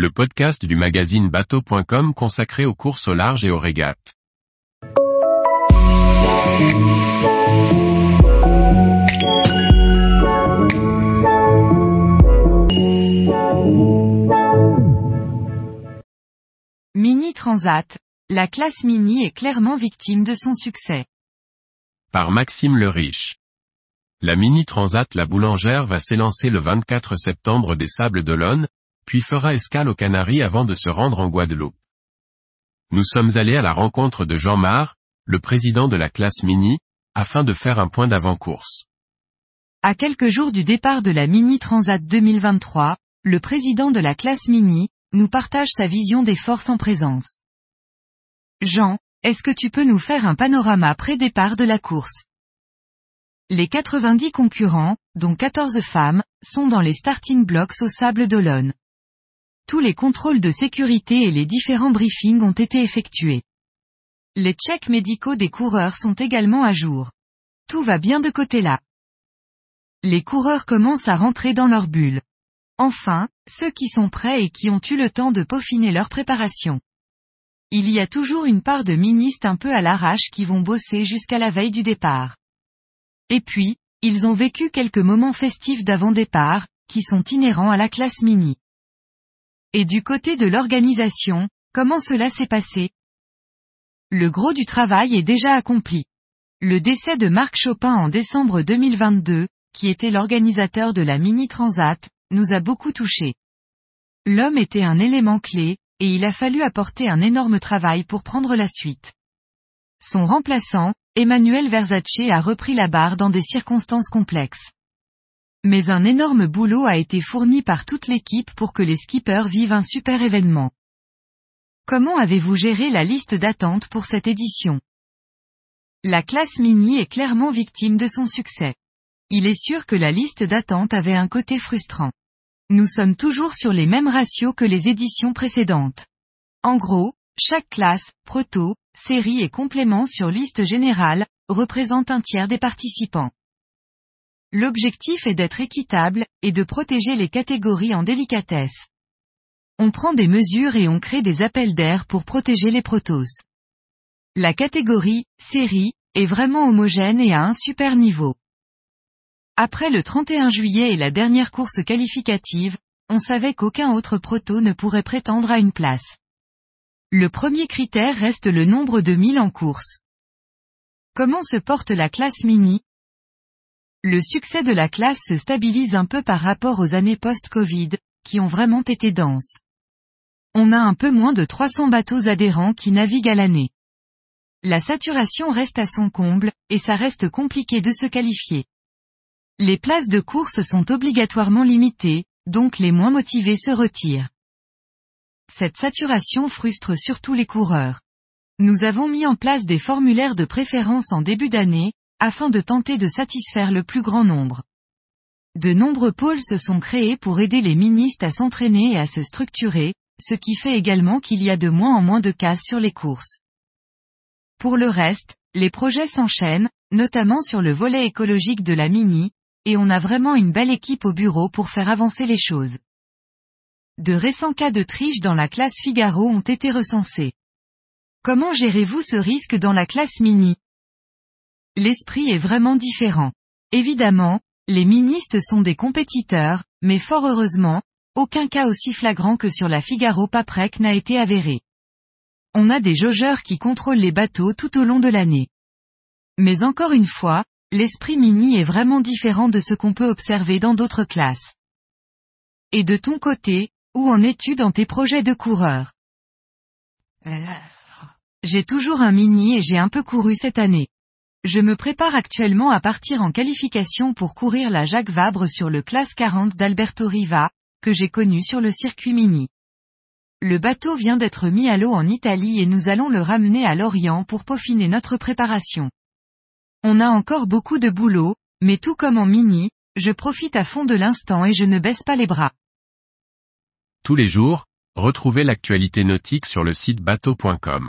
le podcast du magazine bateau.com consacré aux courses au large et aux régates. Mini Transat, la classe Mini est clairement victime de son succès. Par Maxime le Riche. La Mini Transat La Boulangère va s'élancer le 24 septembre des Sables d'Olonne, puis fera escale aux Canaries avant de se rendre en Guadeloupe. Nous sommes allés à la rencontre de Jean Mar, le président de la classe Mini, afin de faire un point d'avant-course. À quelques jours du départ de la Mini Transat 2023, le président de la classe Mini, nous partage sa vision des forces en présence. Jean, est-ce que tu peux nous faire un panorama pré-départ de la course? Les 90 concurrents, dont 14 femmes, sont dans les starting blocks au Sable d'Olonne. Tous les contrôles de sécurité et les différents briefings ont été effectués. Les checks médicaux des coureurs sont également à jour. Tout va bien de côté là. Les coureurs commencent à rentrer dans leur bulle. Enfin, ceux qui sont prêts et qui ont eu le temps de peaufiner leur préparation. Il y a toujours une part de ministres un peu à l'arrache qui vont bosser jusqu'à la veille du départ. Et puis, ils ont vécu quelques moments festifs d'avant-départ, qui sont inhérents à la classe mini. Et du côté de l'organisation, comment cela s'est passé? Le gros du travail est déjà accompli. Le décès de Marc Chopin en décembre 2022, qui était l'organisateur de la Mini Transat, nous a beaucoup touchés. L'homme était un élément clé, et il a fallu apporter un énorme travail pour prendre la suite. Son remplaçant, Emmanuel Versace a repris la barre dans des circonstances complexes. Mais un énorme boulot a été fourni par toute l'équipe pour que les skippers vivent un super événement. Comment avez-vous géré la liste d'attente pour cette édition? La classe mini est clairement victime de son succès. Il est sûr que la liste d'attente avait un côté frustrant. Nous sommes toujours sur les mêmes ratios que les éditions précédentes. En gros, chaque classe, proto, série et complément sur liste générale, représente un tiers des participants. L'objectif est d'être équitable, et de protéger les catégories en délicatesse. On prend des mesures et on crée des appels d'air pour protéger les protos. La catégorie, série, est vraiment homogène et à un super niveau. Après le 31 juillet et la dernière course qualificative, on savait qu'aucun autre proto ne pourrait prétendre à une place. Le premier critère reste le nombre de milles en course. Comment se porte la classe mini Le succès de la classe se stabilise un peu par rapport aux années post-Covid, qui ont vraiment été denses. On a un peu moins de 300 bateaux adhérents qui naviguent à l'année. La saturation reste à son comble, et ça reste compliqué de se qualifier. Les places de course sont obligatoirement limitées, donc les moins motivés se retirent. Cette saturation frustre surtout les coureurs. Nous avons mis en place des formulaires de préférence en début d'année, afin de tenter de satisfaire le plus grand nombre. De nombreux pôles se sont créés pour aider les ministres à s'entraîner et à se structurer, ce qui fait également qu'il y a de moins en moins de cases sur les courses. Pour le reste, les projets s'enchaînent, notamment sur le volet écologique de la Mini, et on a vraiment une belle équipe au bureau pour faire avancer les choses. De récents cas de triche dans la classe Figaro ont été recensés. Comment gérez-vous ce risque dans la classe mini? L'esprit est vraiment différent. Évidemment, les ministes sont des compétiteurs, mais fort heureusement, aucun cas aussi flagrant que sur la Figaro Paprec n'a été avéré. On a des jaugeurs qui contrôlent les bateaux tout au long de l'année. Mais encore une fois, l'esprit mini est vraiment différent de ce qu'on peut observer dans d'autres classes. Et de ton côté, où en es-tu dans tes projets de coureur? J'ai toujours un mini et j'ai un peu couru cette année. Je me prépare actuellement à partir en qualification pour courir la Jacques Vabre sur le classe 40 d'Alberto Riva, que j'ai connu sur le circuit mini. Le bateau vient d'être mis à l'eau en Italie et nous allons le ramener à Lorient pour peaufiner notre préparation. On a encore beaucoup de boulot, mais tout comme en mini, je profite à fond de l'instant et je ne baisse pas les bras. Tous les jours, retrouvez l'actualité nautique sur le site bateau.com.